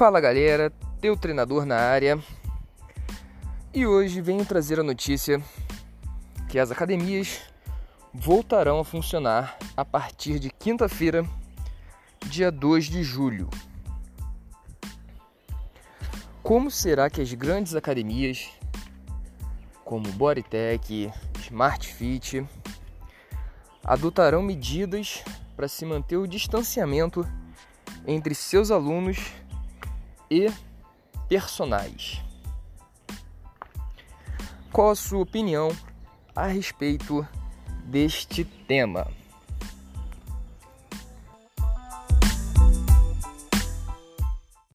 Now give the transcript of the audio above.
Fala galera, teu treinador na área. E hoje venho trazer a notícia que as academias voltarão a funcionar a partir de quinta-feira, dia 2 de julho. Como será que as grandes academias, como Bodytech, Smart Fit, adotarão medidas para se manter o distanciamento entre seus alunos e personagens. Qual a sua opinião a respeito deste tema?